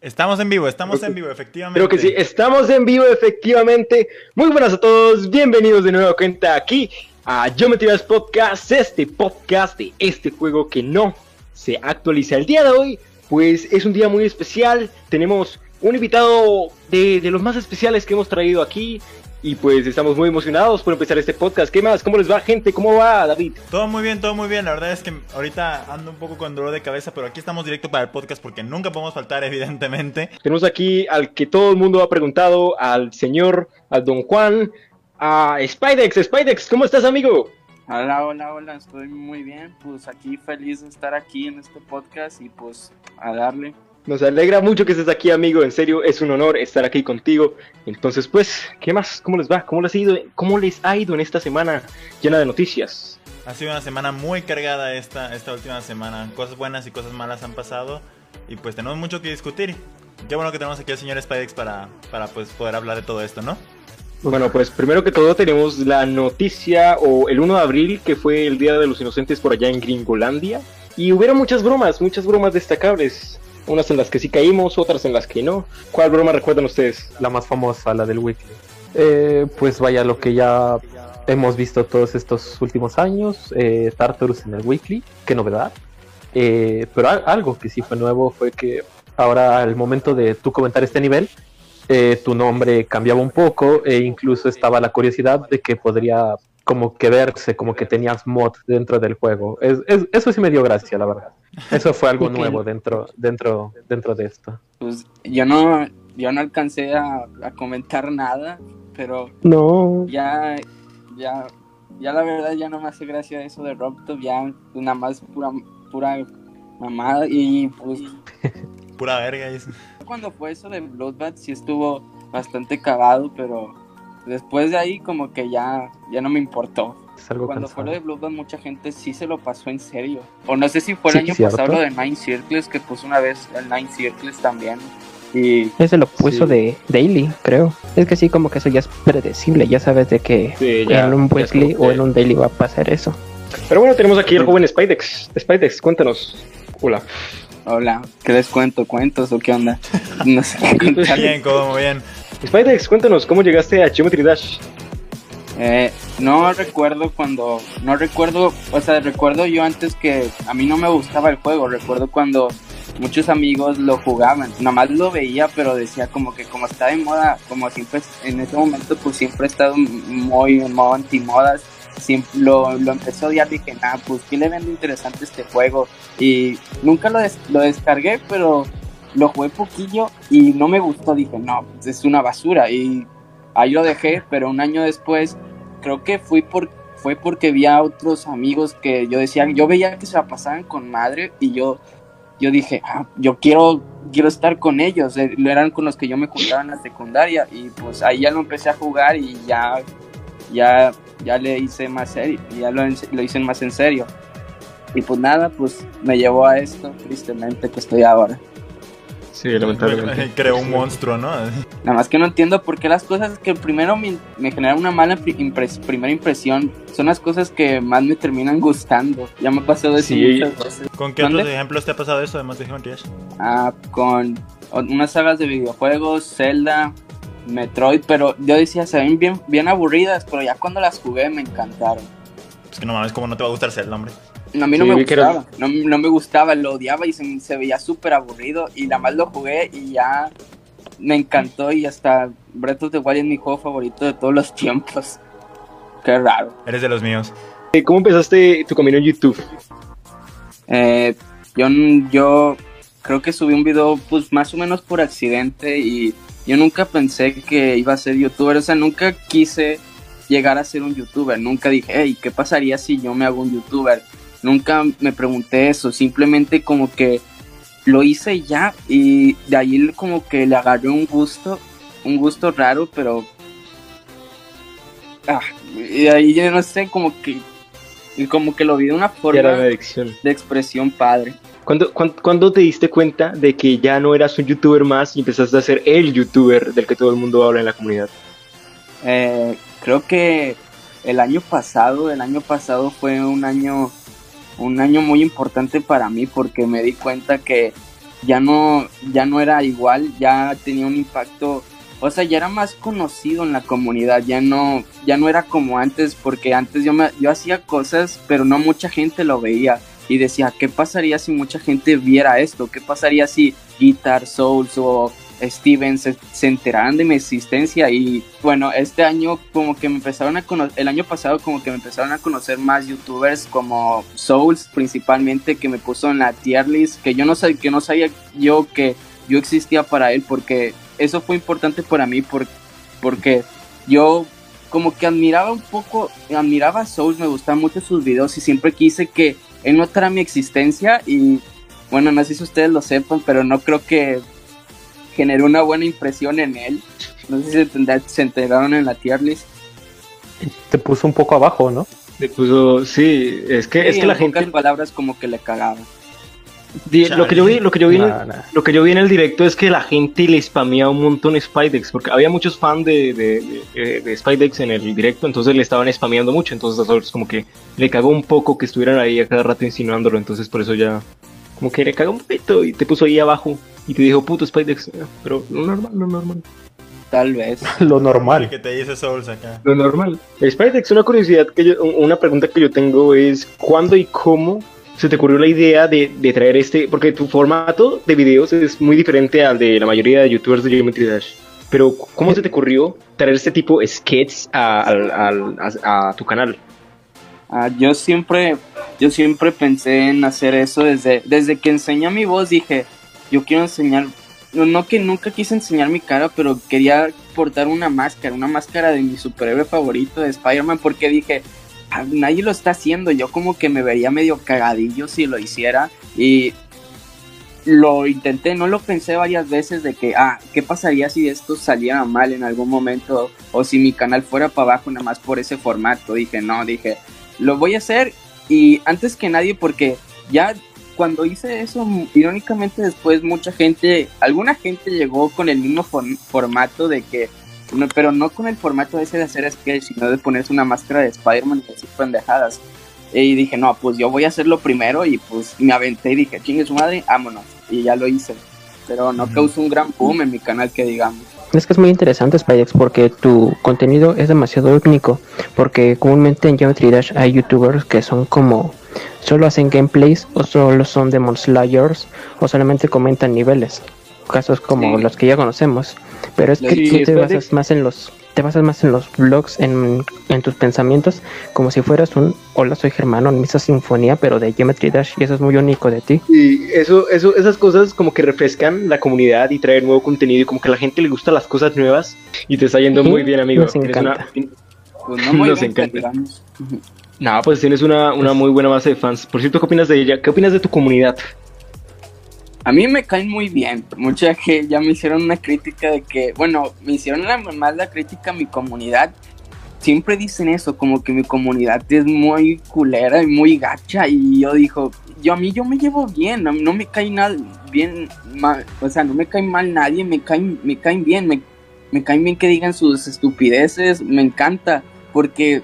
Estamos en vivo, estamos en vivo, efectivamente. Creo que sí, estamos en vivo, efectivamente. Muy buenas a todos, bienvenidos de nuevo cuenta aquí a Geometry Podcast, este podcast de este juego que no se actualiza el día de hoy, pues es un día muy especial. Tenemos un invitado de, de los más especiales que hemos traído aquí. Y pues estamos muy emocionados por empezar este podcast. ¿Qué más? ¿Cómo les va, gente? ¿Cómo va, David? Todo muy bien, todo muy bien. La verdad es que ahorita ando un poco con dolor de cabeza, pero aquí estamos directo para el podcast porque nunca podemos faltar, evidentemente. Tenemos aquí al que todo el mundo ha preguntado, al señor, al don Juan, a Spidex. Spidex, ¿cómo estás, amigo? Hola, hola, hola, estoy muy bien. Pues aquí feliz de estar aquí en este podcast y pues a darle. Nos alegra mucho que estés aquí, amigo. En serio, es un honor estar aquí contigo. Entonces, pues, ¿qué más? ¿Cómo les va? ¿Cómo les ha ido, cómo les ha ido en esta semana llena de noticias? Ha sido una semana muy cargada esta, esta última semana. Cosas buenas y cosas malas han pasado. Y pues tenemos mucho que discutir. Qué bueno que tenemos aquí al señor Spidex para, para pues, poder hablar de todo esto, ¿no? Bueno, pues primero que todo tenemos la noticia o el 1 de abril, que fue el Día de los Inocentes por allá en Gringolandia. Y hubieron muchas bromas, muchas bromas destacables. Unas en las que sí caímos, otras en las que no. ¿Cuál broma recuerdan ustedes? La más famosa, la del Weekly. Eh, pues vaya, lo que ya hemos visto todos estos últimos años, eh, Tartarus en el Weekly, qué novedad. Eh, pero algo que sí fue nuevo fue que ahora al momento de tú comentar este nivel, eh, tu nombre cambiaba un poco e incluso estaba la curiosidad de que podría como que verse, como que tenías mod dentro del juego. Es, es, eso sí me dio gracia, la verdad. Eso fue algo nuevo dentro, dentro, dentro de esto. Pues yo no, yo no alcancé a, a comentar nada, pero No. ya, ya, ya la verdad ya no me hace gracia eso de Robtop, ya nada más pura, pura mamada y pues Pura verga. dice. cuando fue eso de Bloodbath sí estuvo bastante cagado, pero después de ahí como que ya, ya no me importó. Es algo Cuando fue lo de Bloodbath mucha gente sí se lo pasó en serio. O no sé si fue el Sí, año cierto. pasado lo de Nine Circles que puso una vez el Nine Circles también. Y Ese lo puso Sí. de Daily, creo. Es que sí, como que eso ya es predecible. Ya sabes de que Sí, ya, en un weekly como o en un daily va a pasar eso. Pero bueno, tenemos aquí al joven Spidex. Spidex, cuéntanos. Hola. hola, ¿qué les cuento? ¿Cuentos o qué onda? No sé qué. Bien, como bien. Spidex, cuéntanos, ¿cómo llegaste a Geometry Dash? Eh, no recuerdo cuando, no recuerdo, o sea, recuerdo yo antes que a mí no me gustaba el juego, recuerdo cuando muchos amigos lo jugaban, nada más lo veía, pero decía como que como está de moda, como siempre en ese momento pues siempre he estado muy en modo antimodas, lo, lo empecé a odiar, dije, nah, pues qué le vende interesante este juego, y nunca lo, des- lo descargué, pero lo jugué poquillo y no me gustó, dije, no, pues, es una basura, y ahí lo dejé, pero un año después creo que fui por, fue porque vi a otros amigos que yo decía, yo veía que se la pasaban con madre y yo, yo dije, ah, yo quiero, quiero estar con ellos, eh, eran con los que yo me juntaba en la secundaria y pues ahí ya lo empecé a jugar y ya, ya, ya le hice más serio, ya lo, lo hice más en serio. Y pues nada, pues me llevó a esto, tristemente, que estoy ahora. Sí, lamentablemente. Creó un monstruo, ¿no? Nada más que no entiendo por qué las cosas que primero me, me generan una mala pri- impres- primera impresión son las cosas que más me terminan gustando. Ya me pasó de eso Sí. muchas veces. ¿Con qué ¿Dónde? otros ejemplos te ha pasado eso además de Dash? Ah, con unas sagas de videojuegos, Zelda, Metroid, pero yo decía, se ven bien, bien aburridas, pero ya cuando las jugué me encantaron. Pues que no mames, ¿cómo no te va a gustar Zelda, hombre? A mí no Sí, me que gustaba, no, no me gustaba, lo odiaba y se, se veía súper aburrido y nada más lo jugué y ya me encantó y hasta Breath of the Wild es mi juego favorito de todos los tiempos. Qué raro. Eres de los míos. Eh, ¿Cómo empezaste tu camino en YouTube? Eh, yo, yo creo que subí un video pues más o menos por accidente y yo nunca pensé que iba a ser youtuber, o sea, nunca quise llegar a ser un youtuber, nunca dije, hey, ¿qué pasaría si yo me hago un youtuber? Nunca me pregunté eso, simplemente como que lo hice ya y de ahí como que le agarré un gusto, un gusto raro, pero... Ah, y de ahí yo no sé, como que... Como que lo vi de una forma de expresión padre. ¿Cuándo, cuán- cuándo te diste cuenta de que ya no eras un youtuber más y empezaste a ser el youtuber del que todo el mundo habla en la comunidad? Eh, creo que el año pasado, el año pasado fue un año, un año muy importante para mí porque me di cuenta que ya no, ya no era igual, ya tenía un impacto, o sea, ya era más conocido en la comunidad, ya no, ya no era como antes, porque antes yo, me, yo hacía cosas, pero no mucha gente lo veía. Y decía, ¿qué pasaría si mucha gente viera esto? ¿Qué pasaría si Guitar Souls o Steven se, se de mi existencia? Y bueno, este año como que me empezaron a conocer, el año pasado como que me empezaron a conocer más youtubers como Souls principalmente, que me puso en la tier list, que yo no, sab, que no sabía yo que yo existía para él, porque eso fue importante para mí, por, porque yo como que admiraba un poco, admiraba a Souls, me gustaban mucho sus videos y siempre quise que él notara mi existencia y bueno, no sé si ustedes lo sepan, pero no creo que generó una buena impresión en él. No sé si se, se enteraron en la tier list. Te puso un poco abajo, ¿no? Te puso, sí, es que, Sí, es que en la gente... palabras como que le cagaba. Lo que yo vi, lo que yo vi, en, Nah, nah. lo que yo vi en el directo es que la gente le spamea un montón Spidex, porque había muchos fans de, de, de, de Spidex en el directo, entonces le estaban spameando mucho, entonces a como que le cagó un poco que estuvieran ahí a cada rato insinuándolo, entonces por eso ya como que le cagó un poquito y te puso ahí abajo y te dijo puto Spidex, pero lo normal, lo normal. Tal vez. Lo El normal. que te dice Souls acá. Lo normal. Spidex, una curiosidad que yo, una pregunta que yo tengo es ¿cuándo y cómo se te ocurrió la idea de, de traer este? Porque tu formato de videos es muy diferente al de la mayoría de youtubers de Geometry Dash. Pero ¿cómo se te ocurrió traer este tipo de sketches a, al- al- a- a tu canal? Ah, yo siempre, yo siempre pensé en hacer eso desde, desde que enseñé mi voz dije, yo quiero enseñar, no, que nunca quise enseñar mi cara, pero quería portar una máscara, una máscara de mi superhéroe favorito de Spider-Man, porque dije, "Ah, nadie lo está haciendo, yo como que me vería medio cagadillo si lo hiciera y lo intenté, no lo pensé varias veces de que, ah, ¿qué pasaría si esto saliera mal en algún momento o si mi canal fuera para abajo nada más por ese formato? Dije, no, dije, lo voy a hacer y antes que nadie porque ya cuando hice eso, irónicamente después mucha gente, alguna gente llegó con el mismo for- formato de que, no, pero no con el formato ese de hacer sketch, sino de ponerse una máscara de Spider-Man y decir pendejadas. Y dije, no, pues yo voy a hacerlo primero y pues me aventé y dije, chingue su madre, vámonos. Y ya lo hice. Pero no causó un gran boom en mi canal que digamos. Es que es muy interesante Spidex porque tu contenido es demasiado único. Porque comúnmente en Geometry Dash hay youtubers que son como solo hacen gameplays o solo son Demon Slayers o solamente comentan niveles. Casos como Sí. los que ya conocemos. Pero es que Sí, tú te basas más en los te basas más en los vlogs, en, en tus pensamientos, como si fueras un Hola, soy Germano en Misa Sinfonía, pero de Geometry Dash, y eso es muy único de ti. Y eso, eso, esas cosas como que refrescan la comunidad y traen nuevo contenido y como que a la gente le gustan las cosas nuevas y te está yendo muy bien, amigo. nos encanta. una- Pues no muy Nos bien, encanta. No, pues tienes una, una muy buena base de fans. Por cierto, ¿qué opinas de ella? ¿Qué opinas de tu comunidad? A mí me caen muy bien. Mucha que ya me hicieron una crítica de que, bueno, me hicieron la, más la crítica a mi comunidad. Siempre dicen eso, como que mi comunidad es muy culera y muy gacha. Y yo dijo, yo a mí yo me llevo bien, mí no me cae nada bien, mal, o sea, no me cae mal nadie, me caen, me caen bien, me, me caen bien que digan sus estupideces, me encanta, porque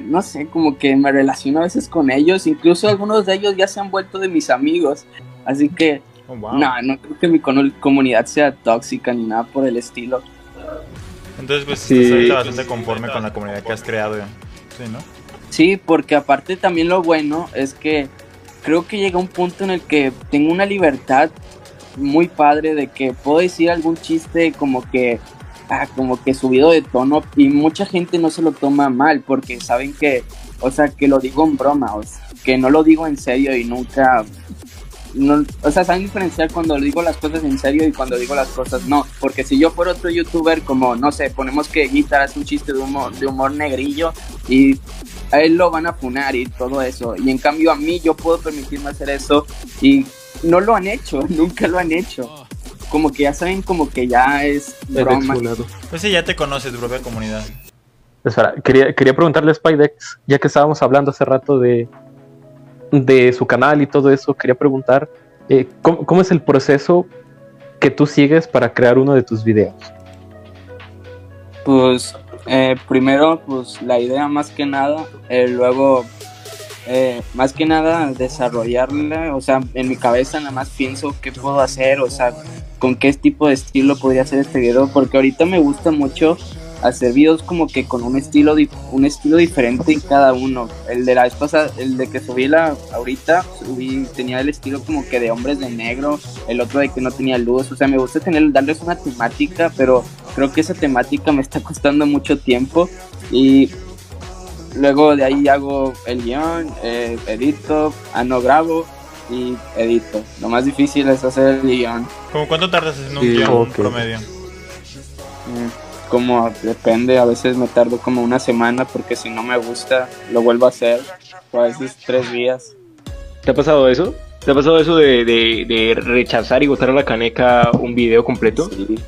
no sé, como que me relaciono a veces con ellos, incluso algunos de ellos ya se han vuelto de mis amigos, así que Oh, wow. no, no creo que mi comunidad sea tóxica ni nada por el estilo. Entonces, pues Sí. estás ahorita bastante conforme con la comunidad que has creado. ya. Sí, ¿no? Sí, porque aparte también lo bueno es que creo que llega un punto en el que tengo una libertad muy padre de que puedo decir algún chiste como que ah, como que subido de tono y mucha gente no se lo toma mal porque saben que, o sea, que lo digo en broma, o sea, que no lo digo en serio y nunca no, o sea, saben diferenciar cuando digo las cosas en serio y cuando digo las cosas no, porque si yo fuera otro youtuber como, no sé, ponemos que Guitar hace un chiste de humor, de humor negrillo y a él lo van a funar y todo eso, y en cambio a mí yo puedo permitirme hacer eso y no lo han hecho, nunca lo han hecho. Como que ya saben como que ya es broma. Pues sí, ya te conoces, tu propia comunidad. Espera, quería, quería preguntarle a Spidex, ya que estábamos hablando hace rato de, de su canal y todo eso, quería preguntar, eh, ¿cómo, cómo es el proceso que tú sigues para crear uno de tus videos? Pues eh, primero, pues la idea más que nada, eh, luego eh, más que nada desarrollarla, o sea, en mi cabeza nada más pienso qué puedo hacer, o sea, con qué tipo de estilo podría hacer este video, porque ahorita me gusta mucho hacer videos como que con un estilo un estilo diferente en cada uno. El de la vez pasada, el de que subí la ahorita, subí, tenía el estilo como que de hombres de negro, el otro de que no tenía luz, o sea, me gusta tener darles una temática, pero creo que esa temática me está costando mucho tiempo y luego de ahí hago el guion, eh, edito, ah, no grabo y edito. Lo más difícil es hacer el guion. ¿Cómo cuánto tardas haciendo un Sí, guion ok. promedio? Mm, Como depende, a veces me tardo como una semana porque si no me gusta lo vuelvo a hacer, o a veces tres días. ¿Te ha pasado eso? ¿Te ha pasado eso de, de, de rechazar y botar a la caneca un video completo? Sí.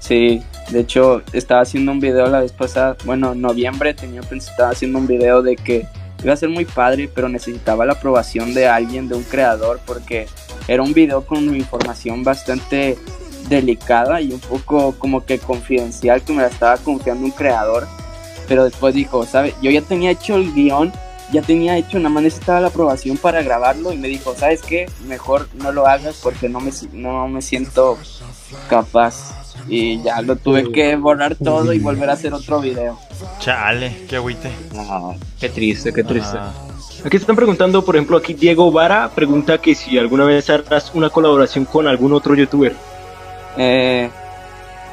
Sí, de hecho estaba haciendo un video la vez pasada, bueno, en noviembre tenía pensado, haciendo un video de que iba a ser muy padre, pero necesitaba la aprobación de alguien, de un creador, porque era un video con información bastante delicada y un poco como que confidencial que me la estaba confiando un creador, pero después dijo, ¿sabes? Yo ya tenía hecho el guion, ya tenía hecho, nada más necesitaba la aprobación para grabarlo y me dijo, ¿sabes qué? Mejor no lo hagas porque no me, no me siento capaz. Y ya lo tuve que borrar todo y volver a hacer otro video. Chale, qué agüite. Qué triste, qué triste. Ah, Aquí se están preguntando, por ejemplo, aquí Diego Vara pregunta que si alguna vez harás una colaboración con algún otro youtuber. Eh,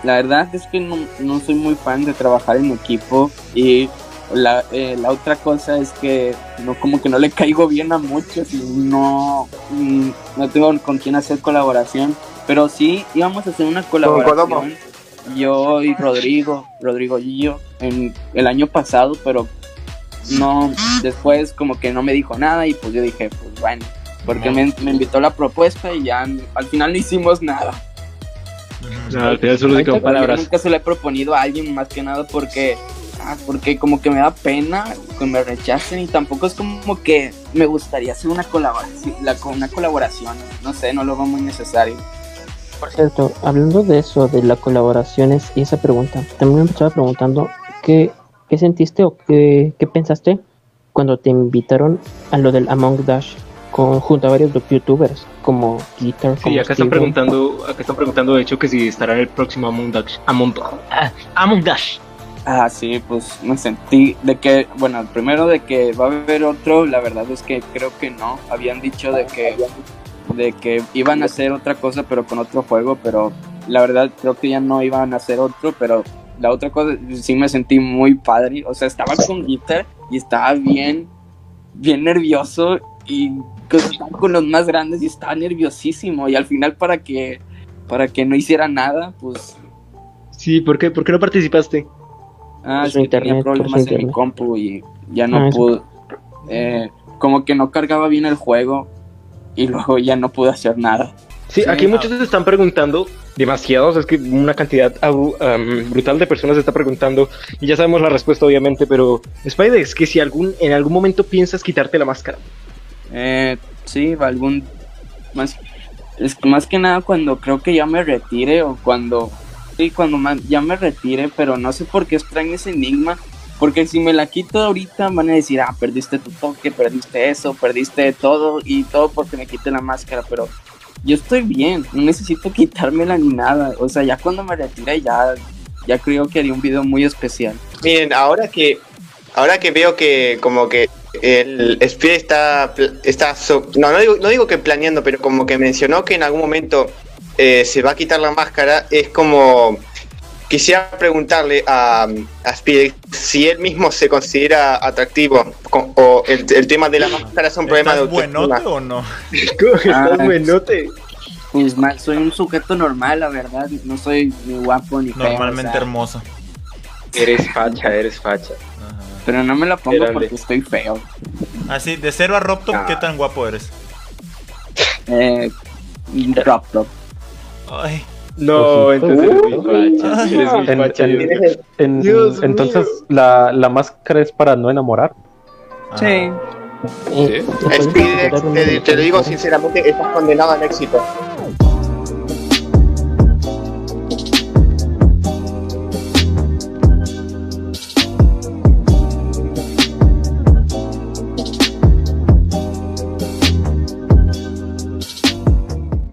la verdad es que no, no soy muy fan de trabajar en equipo y la, eh, la otra cosa es que no como que no le caigo bien a muchos y no, mm, no tengo con quién hacer colaboración. Pero sí íbamos a hacer una colaboración yo y Rodrigo, Rodrigo y yo, en el año pasado, pero no, después como que no me dijo nada y pues yo dije, pues bueno, porque me, me invitó la propuesta y ya al final no hicimos nada. No, al final solo nunca se lo he proponido a alguien más que nada porque ah, porque como que me da pena que me rechacen y tampoco es como que me gustaría hacer una colaboración, la, una colaboración, no sé, no lo veo muy necesario. Por cierto, hablando de eso, de las colaboraciones y esa pregunta, también me estaba preguntando qué, qué sentiste o qué, qué pensaste cuando te invitaron a lo del Among Dash con, junto a varios youtubers como Guitar, Sí, como acá están preguntando, acá están preguntando de hecho que si estará en el próximo Among Dash. Among, ah, Among Dash. Ah, sí, pues me sentí de que, bueno, primero de que va a haber otro, la verdad es que creo que no. Habían dicho de que, de que iban a hacer otra cosa, pero con otro juego, pero la verdad creo que ya no iban a hacer otro, pero la otra cosa sí me sentí muy padre. O sea, estaba con guitar y estaba bien, bien nervioso y estaba con los más grandes y estaba nerviosísimo. Y al final para que, para que no hiciera nada, pues Sí, ¿por qué? ¿Por qué no participaste? Ah, su sí, tenía problemas en mi compu y ya no Ah, pude. eh, como que no cargaba bien el juego y luego ya no pude hacer nada. Sí, Sí, aquí muchos se están preguntando, demasiados, es que una cantidad brutal de personas se está preguntando, y ya sabemos la respuesta obviamente, pero Spidex, que si algún, en algún momento piensas quitarte la máscara. Eh, sí, algún más es que más que nada cuando creo que ya me retire o cuando sí, cuando ya me retire, pero no sé por qué extraño ese enigma, porque si me la quito ahorita van a decir, "Ah, perdiste tu toque, perdiste eso, perdiste todo y todo porque me quité la máscara", pero yo estoy bien, no necesito quitármela ni nada, o sea, ya cuando me retire ya ya creo que haría un video muy especial. Miren, ahora que ahora que veo que como que el Speed está está no no digo, no digo que planeando, pero como que mencionó que en algún momento eh, se va a quitar la máscara, es como quisiera preguntarle a, a si él mismo se considera atractivo con- o el, el tema de la máscara es un problema de ¿Estás buenote autoestima. o no? ¿Cómo que Ah, estás buenote? Pues mal, soy un sujeto normal, la verdad, no soy ni guapo ni feo. Normalmente o sea, hermoso. Eres facha, eres facha. Ajá. Pero no me la pongo porque estoy feo. Así, de cero a Robtop, Ah. ¿qué tan guapo eres? Eh, top. Ay, No, entonces entonces, la, la máscara es para no enamorar. Sí. Eh, ¿te puedes Speed, te, te lo digo sinceramente, estás condenado al éxito.